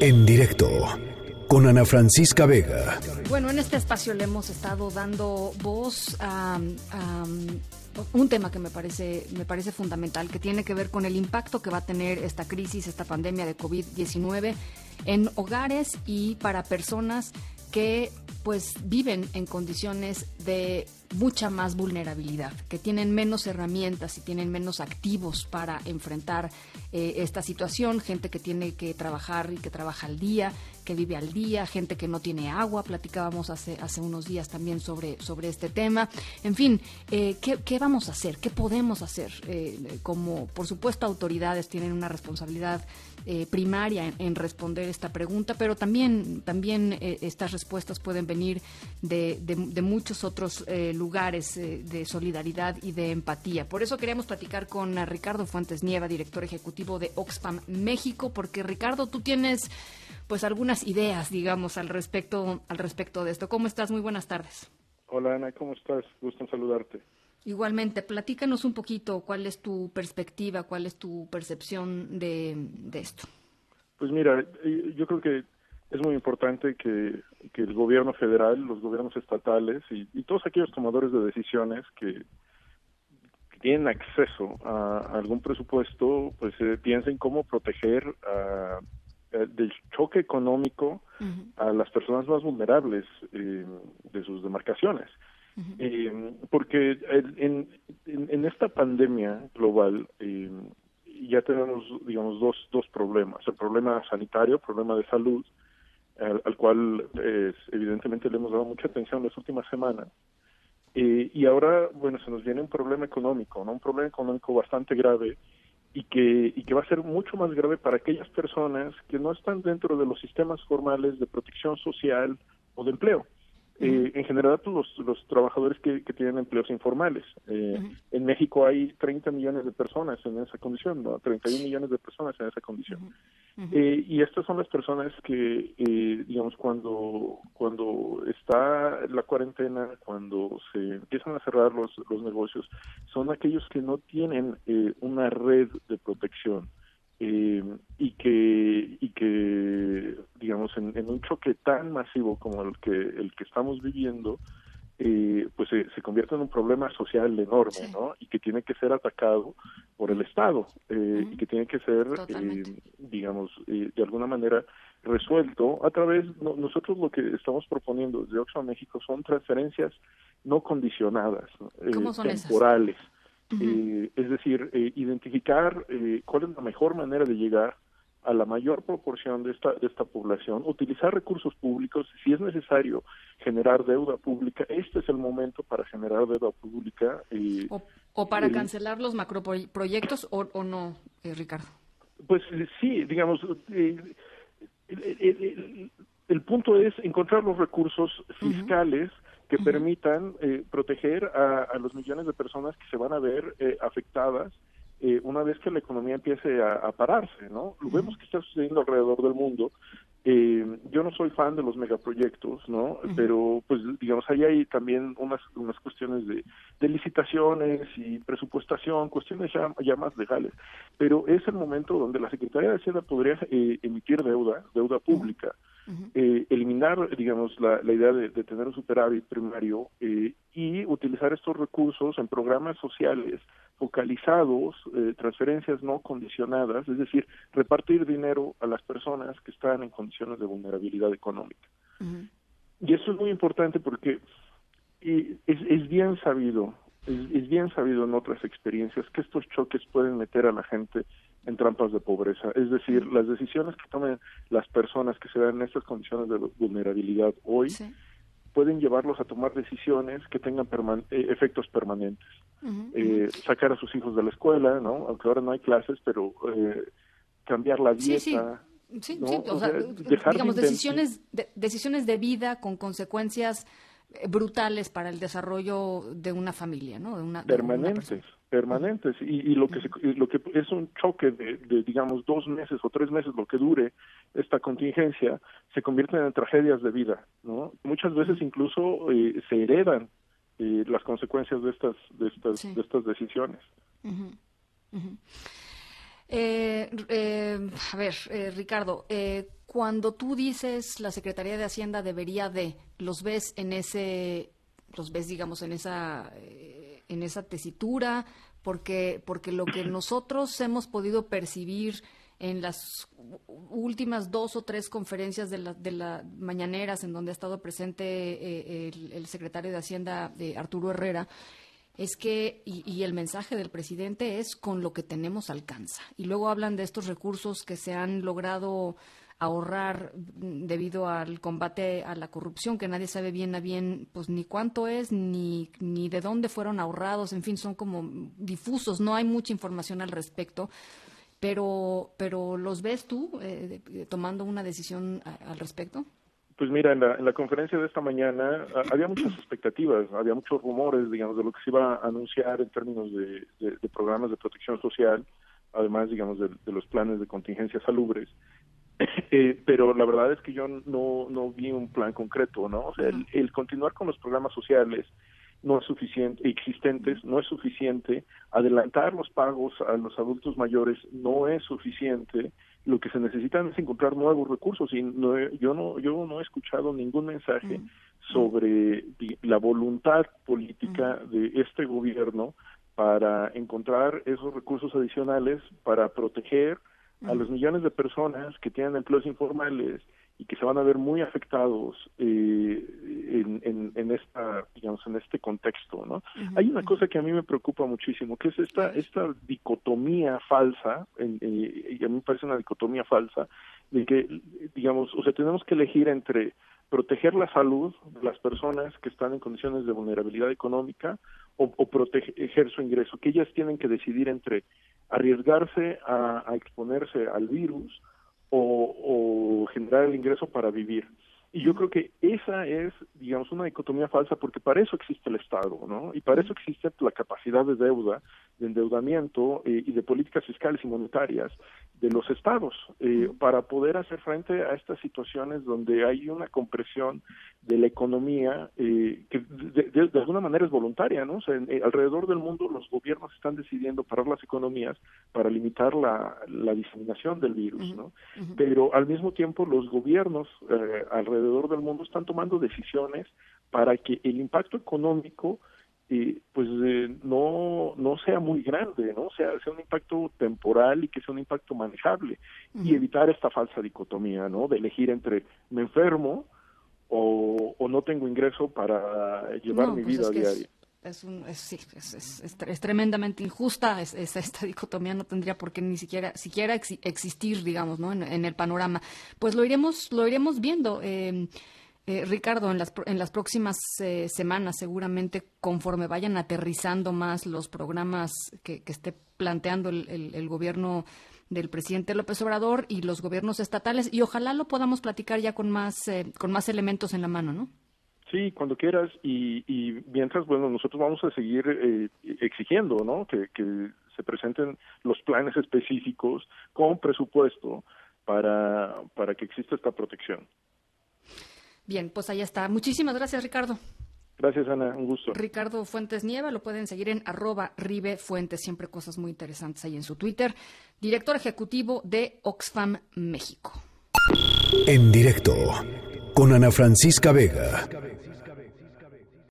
En directo con Ana Francisca Vega. Bueno, en este espacio le hemos estado dando voz a, un tema que me parece, me parece fundamental, que tiene que ver con el impacto que va a tener esta crisis, esta pandemia de COVID-19 en hogares y para personas que pues viven en condiciones de mucha más vulnerabilidad, que tienen menos herramientas y tienen menos activos para enfrentar eh, esta situación, gente que tiene que trabajar y que trabaja al día, que vive al día, gente que no tiene agua, platicábamos hace, hace unos días también sobre, sobre este tema. En fin, eh, ¿qué, vamos a hacer? ¿Qué podemos hacer? Eh, como, por supuesto, autoridades tienen una responsabilidad primaria en, responder esta pregunta, pero también, también estas respuestas pueden venir de, de, muchos otros lugares de solidaridad y de empatía. Por eso queríamos platicar con Ricardo Fuentes Nieva, director ejecutivo de Oxfam México, porque Ricardo, tú tienes pues algunas ideas, digamos, al respecto, al respecto de esto. ¿Cómo estás? Muy buenas tardes. Hola Ana, ¿cómo estás? Gusto en saludarte. Igualmente, platícanos un poquito cuál es tu perspectiva, cuál es tu percepción de, esto. Pues mira, yo creo que es muy importante que, el gobierno federal, los gobiernos estatales y, todos aquellos tomadores de decisiones que, tienen acceso a, algún presupuesto, pues eh, piensen cómo proteger eh, del choque económico a las personas más vulnerables eh, de sus demarcaciones. Eh, porque en, en, esta pandemia global ya tenemos, digamos, dos, dos problemas. El problema sanitario, el problema de salud, al, cual evidentemente le hemos dado mucha atención en las últimas semanas. y ahora, bueno, se nos viene un problema económico, ¿no? Un problema económico bastante grave y que, y que va a ser mucho más grave para aquellas personas que no están dentro de los sistemas formales de protección social o de empleo. Eh, en general, pues, los, los trabajadores que, tienen empleos informales. Eh, en México hay 30 millones de personas en esa condición, ¿no? 31 millones de personas en esa condición. Eh, y estas son las personas que, digamos, cuando, cuando está la cuarentena, cuando se empiezan a cerrar los, los negocios, son aquellos que no tienen una red de protección. Eh, y que y que digamos en, un choque tan masivo como el que el que estamos viviendo eh, pues se, convierte en un problema social enorme no y que tiene que ser atacado por el Estado eh, y que tiene que ser digamos de alguna manera resuelto a través nosotros lo que estamos proponiendo desde Oxfam México son transferencias no condicionadas temporales. Eh, es decir, eh, identificar eh, cuál es la mejor manera de llegar a la mayor proporción de esta, de esta población, utilizar recursos públicos, si es necesario generar deuda pública, este es el momento para generar deuda pública. O, para cancelar los macroproyectos o, o no, Ricardo. Pues sí, digamos, el, punto es encontrar los recursos fiscales que permitan eh, proteger a, los millones de personas que se van a ver eh, afectadas eh, una vez que la economía empiece a, pararse, ¿no? Lo vemos que está sucediendo alrededor del mundo. yo no soy fan de los megaproyectos, ¿no? Pero, pues, digamos, ahí hay también unas, unas cuestiones de, de licitaciones y presupuestación, cuestiones ya, ya, más legales. Pero es el momento donde la Secretaría de Hacienda podría emitir deuda, deuda pública, eh, eliminar, digamos, la, la idea de, tener un superávit primario eh, y utilizar estos recursos en programas sociales focalizados, eh, transferencias no condicionadas, es decir, repartir dinero a las personas que están en condiciones de vulnerabilidad económica. Y eso es muy importante porque es, es bien sabido es, bien sabido en otras experiencias que estos choques pueden meter a la gente en trampas de pobreza. Es decir, las decisiones que tomen las personas que se dan en estas condiciones de vulnerabilidad hoy pueden llevarlos a tomar decisiones que tengan eh, efectos permanentes. Eh, sacar a sus hijos de la escuela, ¿no? Aunque ahora no hay clases, pero eh, cambiar la dieta. Sí, sí. O sea, digamos, decisiones de, decisiones de vida con consecuencias brutales para el desarrollo de una familia, ¿no? De una, permanentes, permanentes. Y, lo que lo que es un choque de, digamos, dos meses o tres meses, lo que dure esta contingencia, se convierten en tragedias de vida, ¿no? Muchas veces incluso eh, se heredan eh, las consecuencias de estas de estas de estas decisiones. Eh, a ver, Ricardo, cuando tú dices la Secretaría de Hacienda debería de, los ves en ese, los ves, digamos, en esa, eh, en esa tesitura, porque, porque lo que nosotros hemos podido percibir en las últimas dos o tres conferencias de las de mañaneras en donde ha estado presente eh, el, secretario de Hacienda, de Arturo Herrera, es que, y, el mensaje del presidente es con lo que tenemos alcanza. Y luego hablan de estos recursos que se han logrado ahorrar debido al combate a la corrupción, que nadie sabe bien a bien, pues ni cuánto es, ni, ni de dónde fueron ahorrados, en fin, son como difusos, no hay mucha información al respecto pero, pero ¿los ves tú eh, tomando una decisión al respecto? Pues mira, en la, en la conferencia de esta mañana había muchas expectativas, había muchos rumores, digamos, de lo que se iba a anunciar en términos de, de, programas de protección social, además, digamos, de, los planes de contingencia salubres. Eh, pero la verdad es que yo no, no vi un plan concreto, ¿no? O sea, el continuar con los programas sociales, no es suficiente, existentes, no es suficiente, adelantar los pagos a los adultos mayores no es suficiente, lo que se necesitan es encontrar nuevos recursos y no, yo no yo no he escuchado ningún mensaje mm. sobre la voluntad política mm. de este gobierno para encontrar esos recursos adicionales para proteger a los millones de personas que tienen empleos informales y que se van a ver muy afectados eh, en, en, esta digamos en este contexto no hay una cosa que a mí me preocupa muchísimo que es esta esta dicotomía falsa eh, y a mí me parece una dicotomía falsa de que digamos o sea tenemos que elegir entre proteger la salud de las personas que están en condiciones de vulnerabilidad económica o, o proteger su ingreso que ellas tienen que decidir entre arriesgarse a exponerse al virus o, generar el ingreso para vivir. Y yo creo que esa es, digamos, una dicotomía falsa porque para eso existe el Estado, ¿no? Y para eso existe la capacidad de deuda, de endeudamiento eh, y de políticas fiscales y monetarias de los Estados eh, para poder hacer frente a estas situaciones donde hay una compresión de la economía eh, que de, alguna manera es voluntaria, ¿no? O sea, alrededor del mundo los gobiernos están decidiendo parar las economías para limitar la, la diseminación del virus, ¿no? Pero al mismo tiempo los gobiernos alrededor alrededor del mundo están tomando decisiones para que el impacto económico eh, pues eh, no no sea muy grande no sea sea un impacto temporal y que sea un impacto manejable y evitar esta falsa dicotomía no de elegir entre me enfermo o, o no tengo ingreso para llevar mi pues vida diaria es, un, es, sí, es, es, tremendamente injusta. esta dicotomía no tendría por qué ni siquiera, siquiera existir, digamos, ¿no? En, el panorama. Pues lo iremos, lo iremos viendo. Em, eh, Ricardo, en las, en las próximas eh, semanas, seguramente conforme vayan aterrizando más los programas que, que esté planteando el, el, gobierno del presidente López Obrador y los gobiernos estatales, y ojalá lo podamos platicar ya con más, eh, con más elementos en la mano, ¿no? Sí, cuando quieras. Y, y mientras, bueno, nosotros vamos a seguir eh, exigiendo, ¿no? Que, que se presenten los planes específicos con presupuesto para, para que exista esta protección. Bien, pues ahí está. Muchísimas gracias, Ricardo. Gracias, Ana. Un gusto. Ricardo Fuentes Nieva, lo pueden seguir en arroba Ribe Fuentes, siempre cosas muy interesantes ahí en su Twitter. Director ejecutivo de Oxfam México. En directo con Ana Francisca Vega.